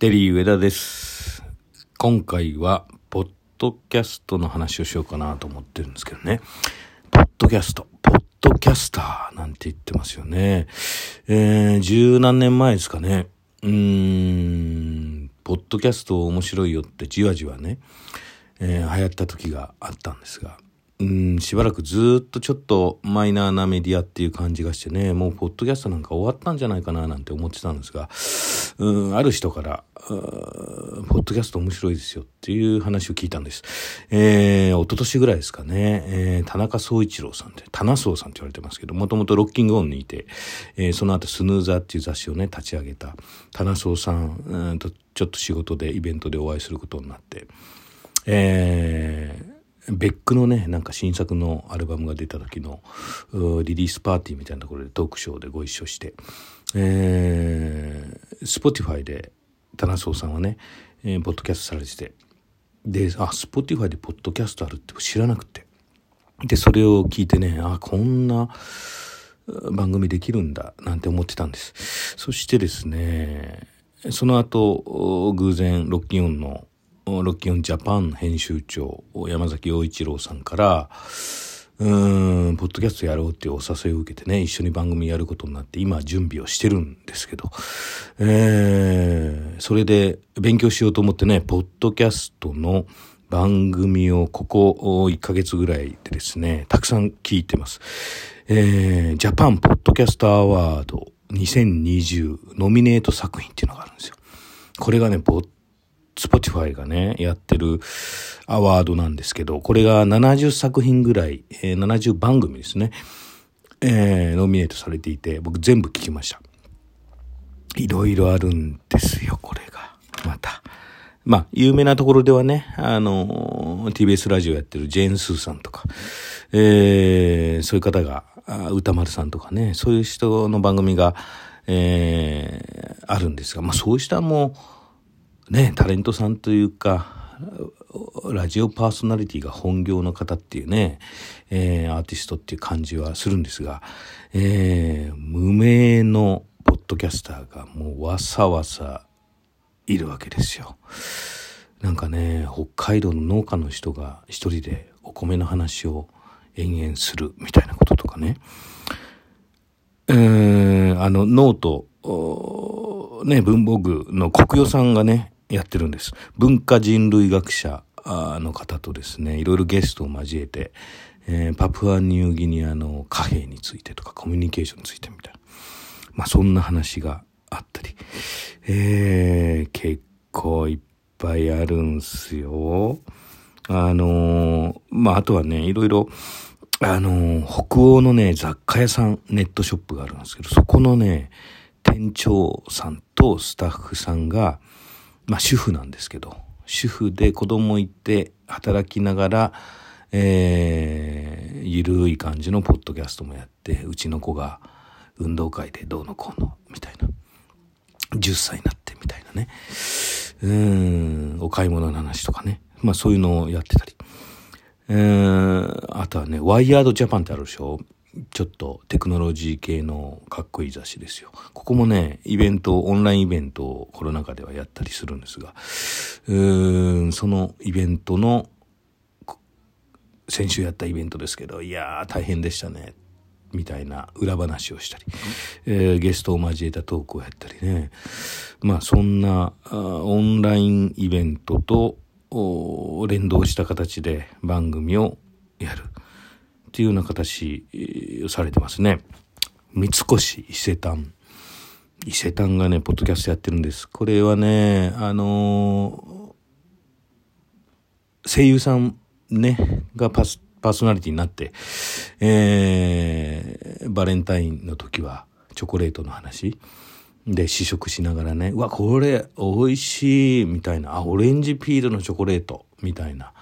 テリー上田です。今回は、ポッドキャストの話をしようかなと思ってるんですけどね。ポッドキャスト、ポッドキャスターなんて言ってますよね。えー、十何年前ですかね。うーん、ポッドキャスト面白いよってじわじわね、えー流行った時があったんですが、うん、しばらくずっとちょっとマイナーなメディアっていう感じがしてね、もうポッドキャストなんか終わったんじゃないかななんて思ってたんですが、うん、ある人から、ポッドキャスト面白いですよっていう話を聞いたんです。えー、一昨年ぐらいですかね、えー、田中総一郎さんって、田中総さんって言われてますけど、もともとロッキングオンにいて、えーその後スヌーザーっていう雑誌をね、立ち上げた田中総さん、うんとちょっと仕事でイベントでお会いすることになって、えーベックのね、なんか新作のアルバムが出た時のリリースパーティーみたいなところでトークショーでご一緒して、えー、Spotify で田中さんはね、えーポッドキャストされてて、で、あ、Spotify でポッドキャストあるって知らなくて。で、それを聞いてね、あ、こんな番組できるんだ、なんて思ってたんです。そしてですね、その後、偶然、ロッキンオンの、ロッキオンジャパン編集長、山崎陽一郎さんから、うん、ポッドキャストやろうっていうお誘いを受けてね、一緒に番組やることになって、今準備をしてるんですけど、えー、それで勉強しようと思ってね、ポッドキャストの番組をここ1ヶ月ぐらいでですね、たくさん聞いてます。えー、ジャパンポッドキャストアワード2020ノミネート作品っていうのがあるんですよ。これがね、 Spotify がね、やってるアワードなんですけど、これが70作品ぐらい、えー70番組ですね、えーノミネートされていて、僕全部聞きました。いろいろあるんですよ、これが。また。まあ、有名なところではね、あの、TBS ラジオやってるジェーン・スーさんとか、えーそういう方が、歌丸さんとかね、そういう人の番組が、えーあるんですが、まあ、そういう人も、ね、タレントさんというか、ラジオパーソナリティが本業の方っていうね、えーアーティストっていう感じはするんですが、えー無名のポッドキャスターがもうわさわさいるわけですよ。なんかね、北海道の農家の人が一人でお米の話を延々するみたいなこととかね。えーあの、ノート、ね、文房具のコクヨさんがね、やってるんです。文化人類学者の方とですね、いろいろゲストを交えて、えーパプアニューギニアの貨幣についてとかコミュニケーションについてみたいな。まあ、そんな話があったり、えー結構いっぱいあるんすよ。あのーまあ、あとはね、いろいろ、あのー北欧のね、雑貨屋さん、ネットショップがあるんですけど、そこのね、店長さんとスタッフさんが、まあ、主婦なんですけど、主婦で子供いて働きながら、えー、ゆるい感じのポッドキャストもやって、うちの子が運動会でどうのこうの、みたいな。10歳になってみたいなね。うん、お買い物の話とかね。まあそういうのをやってたり。えー、あとはね、ワイヤードジャパンってあるでしょちょっとテクノロジー系のかっこいい雑誌ですよ。ここもね、イベント、オンラインイベントをコロナ禍ではやったりするんですが、うーん、そのイベントの、先週やったイベントですけど、いやー大変でしたね。みたいな裏話をしたり、えーゲストを交えたトークをやったりね。まあそんなオンラインイベントと連動した形で番組をやるっていうような形えーされてますね。三越伊勢丹。伊勢丹がね、ポッドキャストやってるんです。これはね、あのー声優さんね、がパス、パーソナリティになって、えーバレンタインの時はチョコレートの話で試食しながらね、うわ、これ美味しいみたいな、あ、オレンジピールのチョコレートみたいな、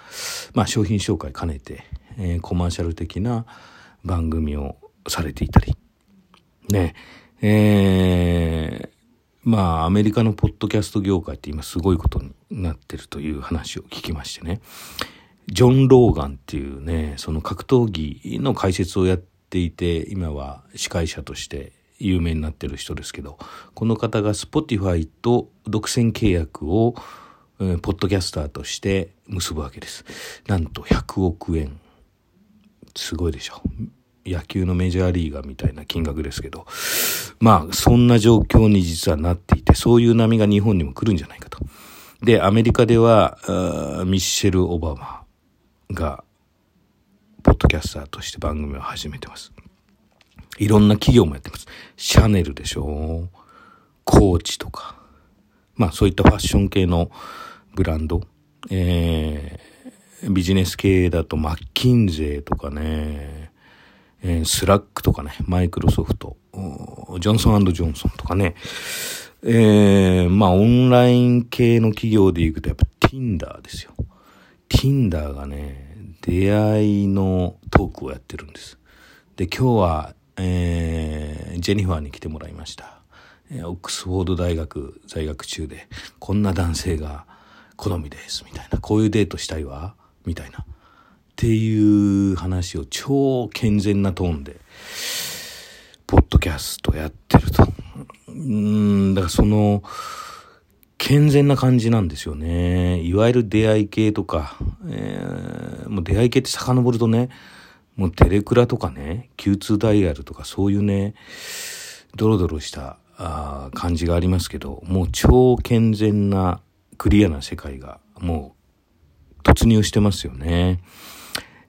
まあ商品紹介兼ねて、えーコマーシャル的な番組をされていたり、ね、えーまあ、アメリカのポッドキャスト業界って今すごいことになってるという話を聞きましてね。ジョン・ローガンっていうね、その格闘技の解説をやっていて、今は司会者として有名になってる人ですけど、この方が Spotify と独占契約を、えー、ポッドキャスターとして結ぶわけです。なんと100億円。すごいでしょ。野球のメジャーリーガーみたいな金額ですけど、まあ、そんな状況に実はなっていて、そういう波が日本にも来るんじゃないかと。で、アメリカでは、ミッシェル・オバマが、ポッドキャスターとして番組を始めてます。いろんな企業もやってます。シャネルでしょコーチとか。まあそういったファッション系のブランド。えー、ビジネス系だとマッキンゼーとかね、えー、 Slack とかね、 Microsoft、ジョンソンジョンソンとかね、えー、まあオンライン系の企業で行くとやっぱ Tinder ですよ。Tinder がね、出会いのトークをやってるんです。で、今日はえー、ジェニファーに来てもらいました。えー、オックスフォード大学在学中で、こんな男性が好みです、みたいな。こういうデートしたいわ、みたいな。っていう話を超健全なトーンで、ポッドキャストやってると。うん、だからその、健全な感じなんですよね。いわゆる出会い系とか、えー、もう出会い系って遡るとね、もうテレクラとかね、Q2 ダイヤルとかそういうね、ドロドロしたあ感じがありますけど、もう超健全なクリアな世界がもう突入してますよね。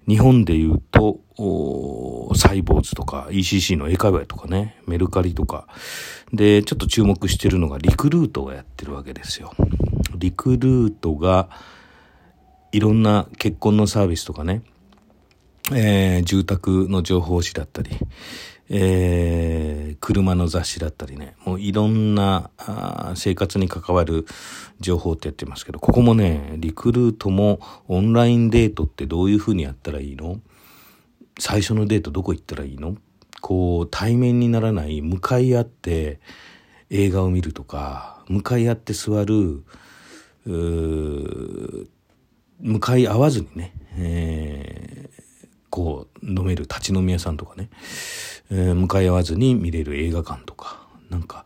日本で言うと、サイボーズとか ECC の英会話とかね、メルカリとか。で、ちょっと注目してるのがリクルートがやってるわけですよ。リクルートがいろんな結婚のサービスとかね、えー、住宅の情報誌だったり、えー、車の雑誌だったりね、もういろんなあ生活に関わる情報ってやってますけど、ここもね、リクルートもオンラインデートってどういうふうにやったらいいの？最初のデートどこ行ったらいいの？こう、対面にならない、向かい合って映画を見るとか、向かい合って座る、向かい合わずにね、えーこう飲める立ち飲み屋さんとかね、えー、向かい合わずに見れる映画館とか、なんか、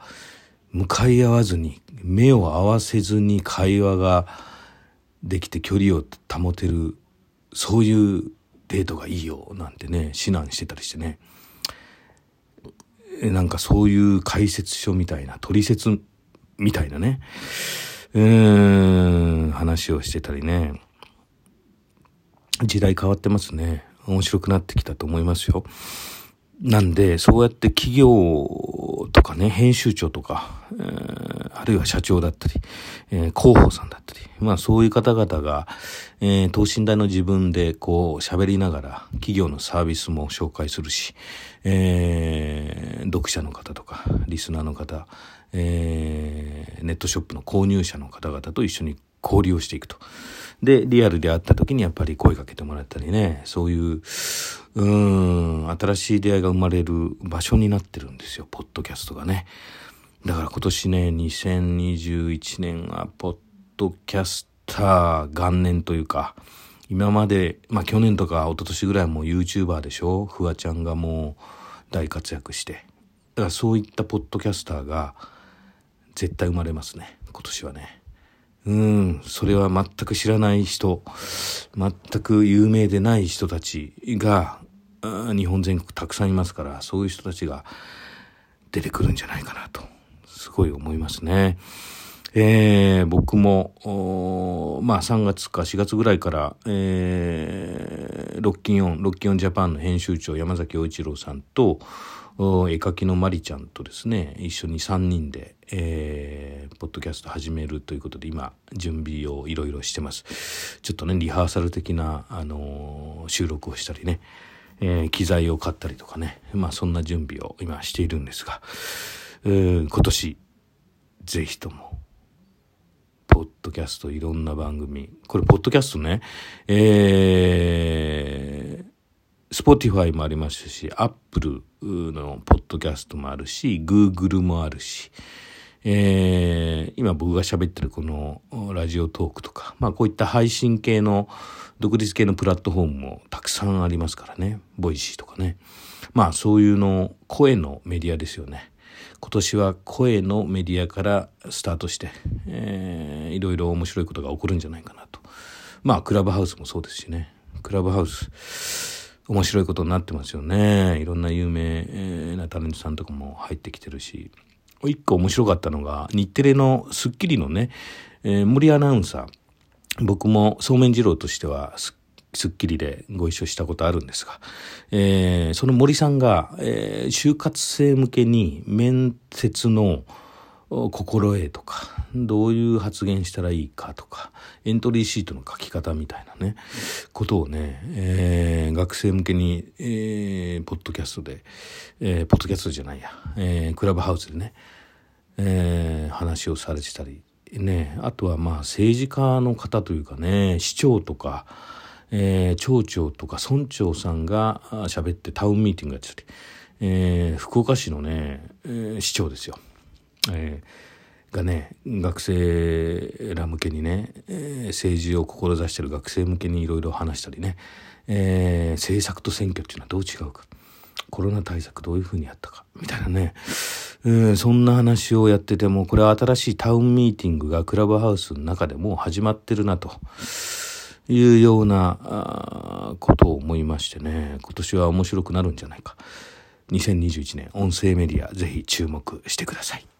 向かい合わずに、目を合わせずに会話ができて距離を保てる、そういうデートがいいよ、なんてね、指南してたりしてね。なんかそういう解説書みたいな、取説みたいなね、うーん、話をしてたりね。時代変わってますね。面白くなってきたと思いますよ。なんで、そうやって企業とかね、編集長とか、えー、あるいは社長だったり、えー、広報さんだったり、まあそういう方々が、えー、等身大の自分でこう喋りながら企業のサービスも紹介するし、えー、読者の方とか、リスナーの方、えー、ネットショップの購入者の方々と一緒に交流をしていくと。で、リアルで会った時にやっぱり声かけてもらったりね、そういう、うん、新しい出会いが生まれる場所になってるんですよ、ポッドキャストがね。だから今年ね、2021年は、ポッドキャスター元年というか、今まで、まあ去年とか一昨年ぐらいはもう YouTuber でしょ？フワちゃんがもう大活躍して。だからそういったポッドキャスターが絶対生まれますね、今年はね。うん、それは全く知らない人、全く有名でない人たちが、日本全国たくさんいますから、そういう人たちが出てくるんじゃないかなと、すごい思いますね。えー、僕も、まあ3月か4月ぐらいから、えー、 rockin'on、ROCKIN'ON JAPAN の編集長山崎洋一郎さんと、絵描きのマリちゃんとですね、一緒に3人で、えー、ポッドキャスト始めるということで、今、準備をいろいろしてます。ちょっとね、リハーサル的な、あのー、収録をしたりね、えー、機材を買ったりとかね、まあそんな準備を今しているんですが、えー、今年、ぜひとも、ポッドキャストいろんな番組、これポッドキャストね、えー、 Spotify もありますし、 Apple のポッドキャストもあるし、 Google もあるし、えー、今僕が喋ってるこの Radiotalk とか、まあこういった配信系の独立系のプラットフォームもたくさんありますからね。 Voicy とかね。まあそういうの声のメディアですよね。今年は声のメディアからスタートして、えー、いろいろ面白いことが起こるんじゃないかなと。まあ、クラブハウスもそうですしね。クラブハウス、面白いことになってますよね。いろんな有名なタレントさんとかも入ってきてるし。一個面白かったのが、日テレのスッキリのね、えー、森アナウンサー。僕もそうめん二郎としてはスッキリでご一緒したことあるんですが、えー、その森さんが、えー、就活生向けに面接の心得とか、どういう発言したらいいかとか、エントリーシートの書き方みたいなね、ことをね、えー、学生向けに、えー、ポッドキャストで、えー、ポッドキャストじゃないや、えー、クラブハウスでね、えー、話をされてたり、ね、あとはまあ政治家の方というかね、市長とか、えー、町長とか村長さんが喋ってタウンミーティングやってたり、えー、福岡市のね、えー、市長ですよ。えー、がね学生ら向けにね、えー、政治を志してる学生向けにいろいろ話したりね、えー、政策と選挙っていうのはどう違うか。コロナ対策どういうふうにやったか。みたいなね、えー、そんな話をやっててもこれは新しいタウンミーティングがクラブハウスの中でもう始まってるなと。いうようなことを思いましてね。今年は面白くなるんじゃないか。2021年音声メディアぜひ注目してください。